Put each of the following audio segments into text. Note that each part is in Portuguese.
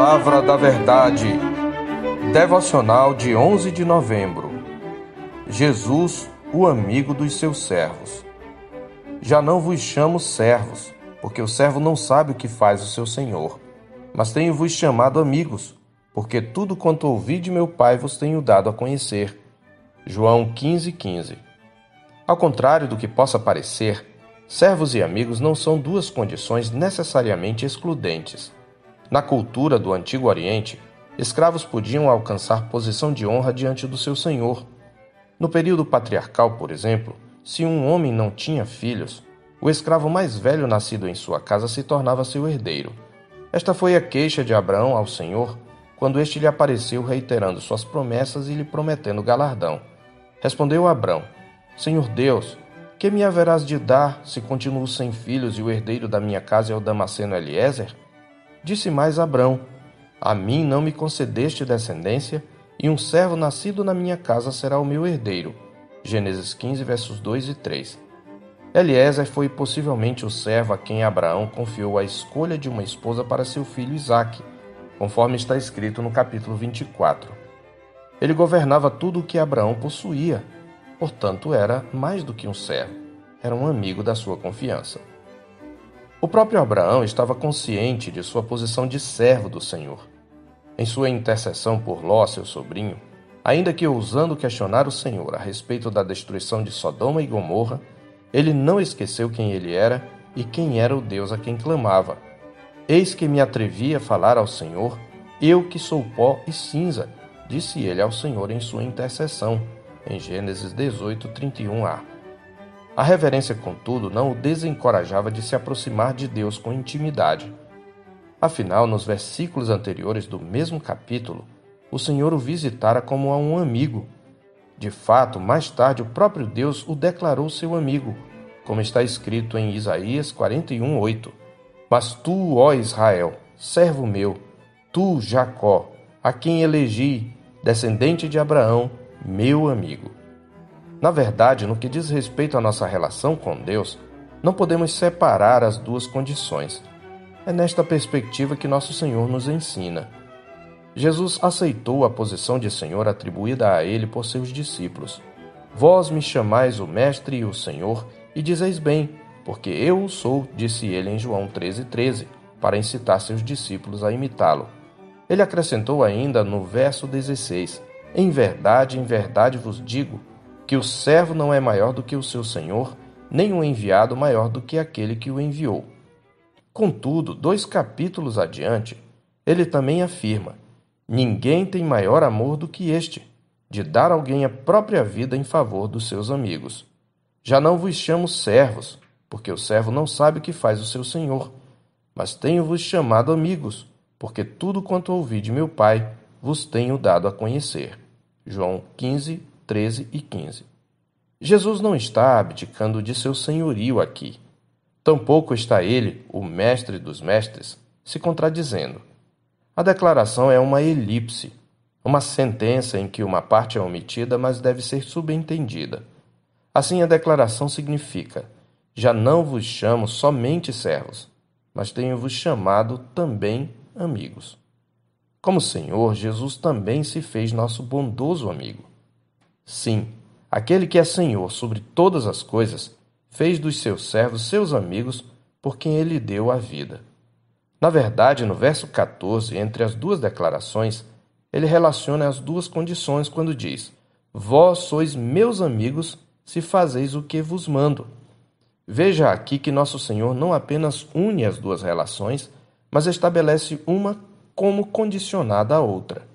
Palavra da Verdade. Devocional de 11 de novembro. Jesus, o amigo dos seus servos. Já não vos chamo servos, porque o servo não sabe o que faz o seu senhor. Mas tenho-vos chamado amigos, porque tudo quanto ouvi de meu Pai vos tenho dado a conhecer. João 15,15 15. Ao contrário do que possa parecer, servos e amigos não são duas condições necessariamente excludentes. Na cultura do Antigo Oriente, escravos podiam alcançar posição de honra diante do seu senhor. No período patriarcal, por exemplo, se um homem não tinha filhos, o escravo mais velho nascido em sua casa se tornava seu herdeiro. Esta foi a queixa de Abraão ao Senhor quando este lhe apareceu reiterando suas promessas e lhe prometendo galardão. Respondeu Abraão: Senhor Deus, que me haverás de dar se continuo sem filhos e o herdeiro da minha casa é o Damasceno Eliezer? Disse mais Abrão: A mim não me concedeste descendência, e um servo nascido na minha casa será o meu herdeiro. Gênesis 15, versos 2 e 3. Eliezer foi possivelmente o servo a quem Abraão confiou a escolha de uma esposa para seu filho Isaque, conforme está escrito no capítulo 24. Ele governava tudo o que Abraão possuía, portanto era mais do que um servo, era um amigo da sua confiança. O próprio Abraão estava consciente de sua posição de servo do Senhor. Em sua intercessão por Ló, seu sobrinho, ainda que ousando questionar o Senhor a respeito da destruição de Sodoma e Gomorra, ele não esqueceu quem ele era e quem era o Deus a quem clamava. Eis que me atrevi a falar ao Senhor, eu que sou pó e cinza, disse ele ao Senhor em sua intercessão, em Gênesis 18, 31a. A reverência, contudo, não o desencorajava de se aproximar de Deus com intimidade. Afinal, nos versículos anteriores do mesmo capítulo, o Senhor o visitara como a um amigo. De fato, mais tarde o próprio Deus o declarou seu amigo, como está escrito em Isaías 41:8. Mas tu, ó Israel, servo meu, tu, Jacó, a quem elegi, descendente de Abraão, meu amigo. Na verdade, no que diz respeito à nossa relação com Deus, não podemos separar as duas condições. É nesta perspectiva que nosso Senhor nos ensina. Jesus aceitou a posição de Senhor atribuída a ele por seus discípulos. Vós me chamais o Mestre e o Senhor, e dizeis bem, porque eu o sou, disse ele em João 13,13, 13, para incitar seus discípulos a imitá-lo. Ele acrescentou ainda no verso 16: Em verdade, em verdade vos digo que o servo não é maior do que o seu senhor, nem o enviado maior do que aquele que o enviou. Contudo, dois capítulos adiante, ele também afirma: Ninguém tem maior amor do que este, de dar alguém a própria vida em favor dos seus amigos. Já não vos chamo servos, porque o servo não sabe o que faz o seu senhor, mas tenho-vos chamado amigos, porque tudo quanto ouvi de meu Pai vos tenho dado a conhecer. João 15, 13 e 15. Jesus não está abdicando de seu senhorio aqui. Tampouco está ele, o mestre dos mestres, se contradizendo. A declaração é uma elipse, uma sentença em que uma parte é omitida, mas deve ser subentendida. Assim, a declaração significa: Já não vos chamo somente servos, mas tenho-vos chamado também amigos. Como Senhor, Jesus também se fez nosso bondoso amigo. Sim, aquele que é Senhor sobre todas as coisas, fez dos seus servos seus amigos por quem ele deu a vida. Na verdade, no verso 14, entre as duas declarações, ele relaciona as duas condições quando diz: Vós sois meus amigos se fazeis o que vos mando. Veja aqui que nosso Senhor não apenas une as duas relações, mas estabelece uma como condicionada à outra.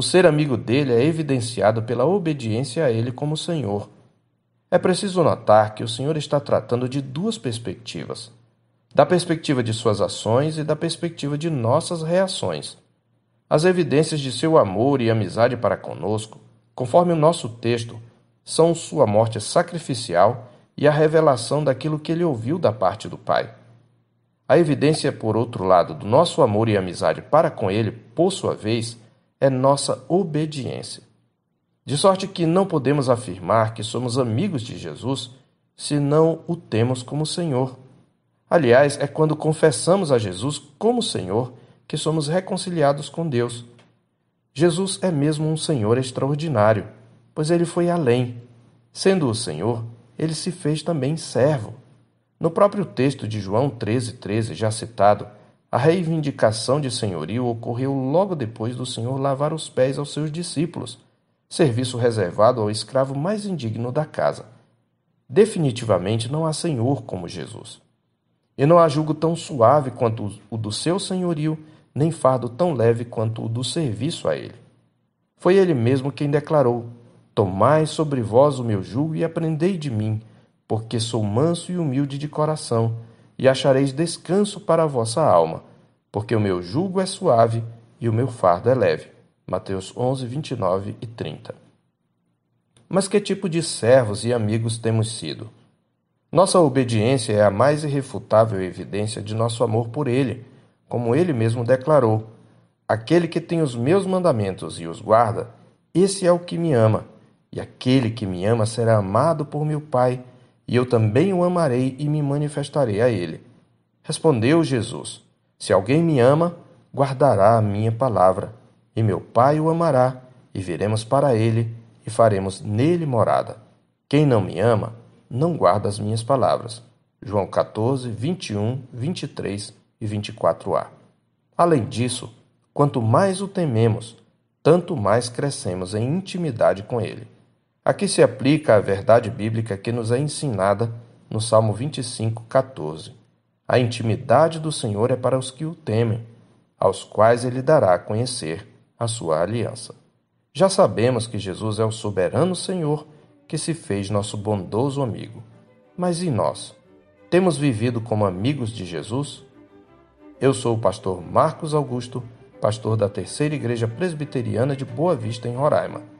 O ser amigo dele é evidenciado pela obediência a ele como Senhor. É preciso notar que o Senhor está tratando de duas perspectivas: da perspectiva de suas ações e da perspectiva de nossas reações. As evidências de seu amor e amizade para conosco, conforme o nosso texto, são sua morte sacrificial e a revelação daquilo que ele ouviu da parte do Pai. A evidência, por outro lado, do nosso amor e amizade para com ele, por sua vez, é nossa obediência. De sorte que não podemos afirmar que somos amigos de Jesus se não o temos como Senhor. Aliás, é quando confessamos a Jesus como Senhor que somos reconciliados com Deus. Jesus é mesmo um Senhor extraordinário, pois ele foi além. Sendo o Senhor, ele se fez também servo. No próprio texto de João 13,13, 13, já citado, a reivindicação de senhorio ocorreu logo depois do Senhor lavar os pés aos seus discípulos, serviço reservado ao escravo mais indigno da casa. Definitivamente não há senhor como Jesus. E não há jugo tão suave quanto o do seu senhorio, nem fardo tão leve quanto o do serviço a ele. Foi ele mesmo quem declarou: Tomai sobre vós o meu jugo e aprendei de mim, porque sou manso e humilde de coração e achareis descanso para a vossa alma, porque o meu jugo é suave e o meu fardo é leve. Mateus 11, 29 e 30. Mas que tipo de servos e amigos temos sido? Nossa obediência é a mais irrefutável evidência de nosso amor por Ele, como Ele mesmo declarou: Aquele que tem os meus mandamentos e os guarda, esse é o que me ama, e aquele que me ama será amado por meu Pai e eu também o amarei e me manifestarei a ele. Respondeu Jesus: Se alguém me ama, guardará a minha palavra, e meu Pai o amará, e viremos para ele, e faremos nele morada. Quem não me ama, não guarda as minhas palavras. João 14, 21, 23 e 24a. Além disso, quanto mais o tememos, tanto mais crescemos em intimidade com ele. Aqui se aplica a verdade bíblica que nos é ensinada no Salmo 25, 14. A intimidade do Senhor é para os que o temem, aos quais ele dará a conhecer a sua aliança. Já sabemos que Jesus é o soberano Senhor que se fez nosso bondoso amigo. Mas e nós? Temos vivido como amigos de Jesus? Eu sou o pastor Marcos Augusto, pastor da Terceira Igreja Presbiteriana de Boa Vista, em Roraima.